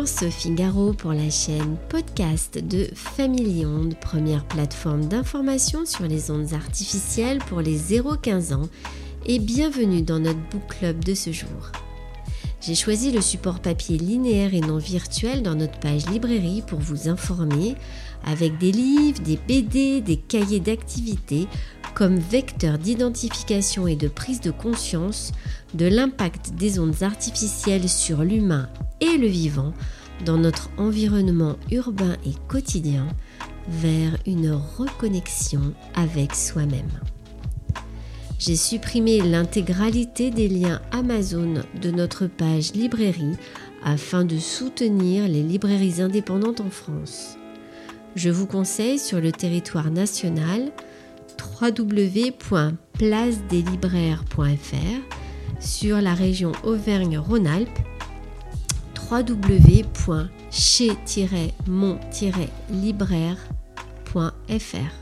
Bonjour, Sophie Garot pour la chaîne podcast de Family Onde, première plateforme d'information sur les ondes artificielles pour les 0-15 ans et bienvenue dans notre book club de ce jour. J'ai choisi le support papier linéaire et non virtuel dans notre page librairie pour vous informer avec des livres, des BD, des cahiers d'activité comme vecteur d'identification et de prise de conscience de l'impact des ondes artificielles sur l'humain et le vivant dans notre environnement urbain et quotidien vers une reconnexion avec soi-même. J'ai supprimé l'intégralité des liens Amazon de notre page librairie afin de soutenir les librairies indépendantes en France. Je vous conseille sur le territoire national www.placedeslibraires.fr, sur la région Auvergne-Rhône-Alpes www.chez-mon-libraire.fr.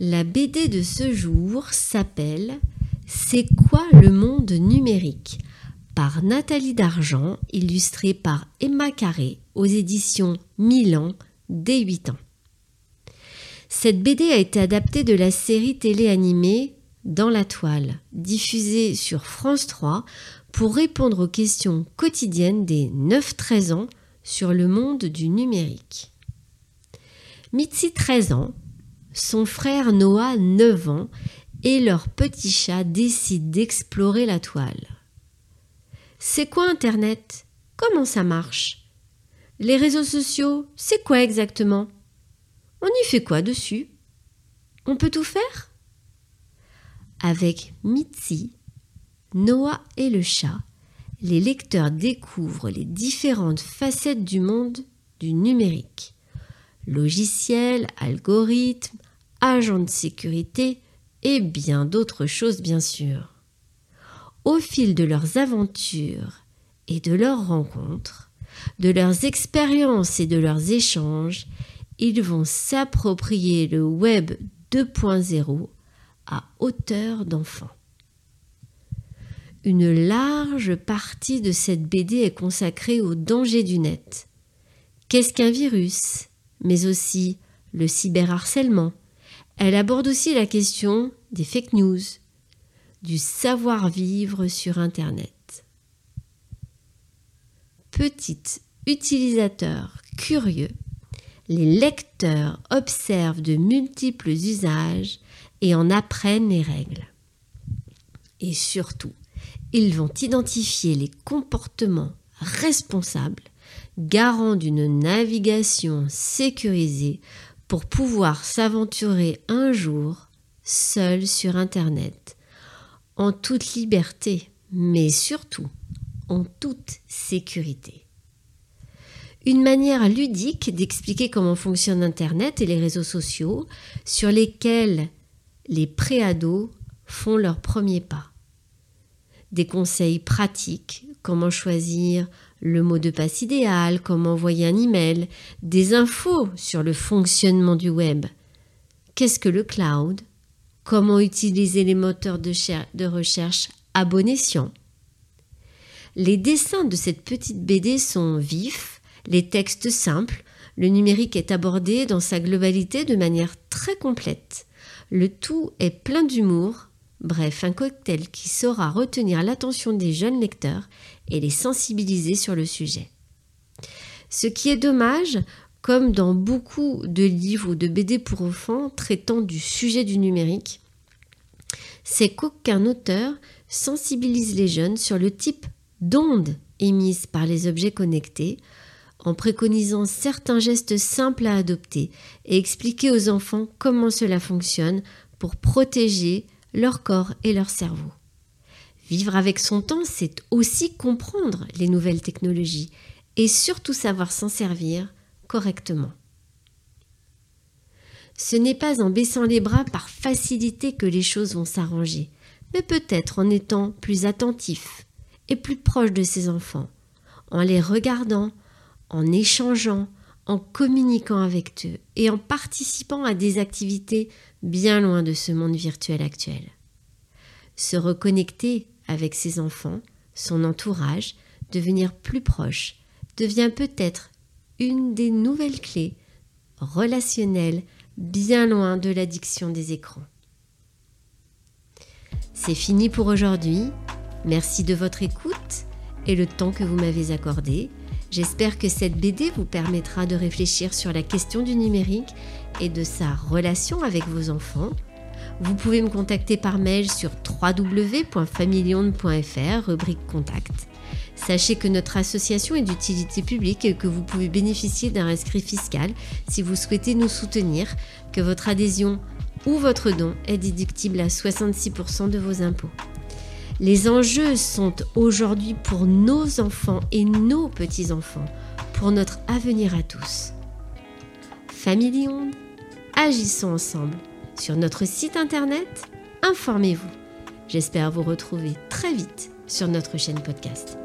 La BD de ce jour s'appelle C'est quoi le monde numérique? par Nathalie Dargent, illustrée par Emma Carré aux éditions Milan dès 8 ans. Cette BD a été adaptée de la série télé-animée Dans la toile, diffusée sur France 3 pour répondre aux questions quotidiennes des 9-13 ans sur le monde du numérique. Mitzi 13 ans, son frère Noah 9 ans et leur petit chat décident d'explorer la toile. C'est quoi Internet? Comment ça marche? Les réseaux sociaux, c'est quoi exactement? On y fait quoi dessus? On peut tout faire? Avec Mitzi, Noah et le chat, les lecteurs découvrent les différentes facettes du monde du numérique. Logiciels, algorithmes, agents de sécurité et bien d'autres choses bien sûr. Au fil de leurs aventures et de leurs rencontres, de leurs expériences et de leurs échanges, ils vont s'approprier le web 2.0 à hauteur d'enfant. Une large partie de cette BD est consacrée au danger du net. Qu'est-ce qu'un virus? Mais aussi le cyberharcèlement. Elle aborde aussi la question des fake news, du savoir-vivre sur Internet. Petit utilisateur curieux, les lecteurs observent de multiples usages et en apprennent les règles. Et surtout, ils vont identifier les comportements responsables, garants d'une navigation sécurisée pour pouvoir s'aventurer un jour seul sur Internet, en toute liberté, mais surtout en toute sécurité. Une manière ludique d'expliquer comment fonctionne Internet et les réseaux sociaux sur lesquels les préados font leurs premiers pas. Des conseils pratiques, comment choisir le mot de passe idéal, comment envoyer un email, des infos sur le fonctionnement du web. Qu'est-ce que le cloud? Comment utiliser les moteurs de, de recherche à bon escient? Les dessins de cette petite BD sont vifs, les textes simples, le numérique est abordé dans sa globalité de manière très complète. Le tout est plein d'humour, Bref, un cocktail qui saura retenir l'attention des jeunes lecteurs et les sensibiliser sur le sujet. Ce qui est dommage, comme dans beaucoup de livres ou de BD pour enfants traitant du sujet du numérique, c'est qu'aucun auteur sensibilise les jeunes sur le type d'ondes émises par les objets connectés, en préconisant certains gestes simples à adopter et expliquer aux enfants comment cela fonctionne pour protéger leur corps et leur cerveau. Vivre avec son temps, c'est aussi comprendre les nouvelles technologies et surtout savoir s'en servir correctement. Ce n'est pas en baissant les bras par facilité que les choses vont s'arranger, mais peut-être en étant plus attentif et plus proche de ses enfants, en les regardant, en échangeant, en communiquant avec eux et en participant à des activités bien loin de ce monde virtuel actuel. Se reconnecter avec ses enfants, son entourage, devenir plus proche, devient peut-être une des nouvelles clés relationnelles bien loin de l'addiction des écrans. C'est fini pour aujourd'hui. Merci de votre écoute et le temps que vous m'avez accordé. J'espère que cette BD vous permettra de réfléchir sur la question du numérique et de sa relation avec vos enfants. Vous pouvez me contacter par mail sur www.familion.fr, rubrique contact. Sachez que notre association est d'utilité publique et que vous pouvez bénéficier d'un rescrit fiscal si vous souhaitez nous soutenir, que votre adhésion ou votre don est déductible à 66% de vos impôts. Les enjeux sont aujourd'hui pour nos enfants et nos petits-enfants, pour notre avenir à tous. Famille Onde, agissons ensemble. Sur notre site internet, informez-vous. J'espère vous retrouver très vite sur notre chaîne podcast.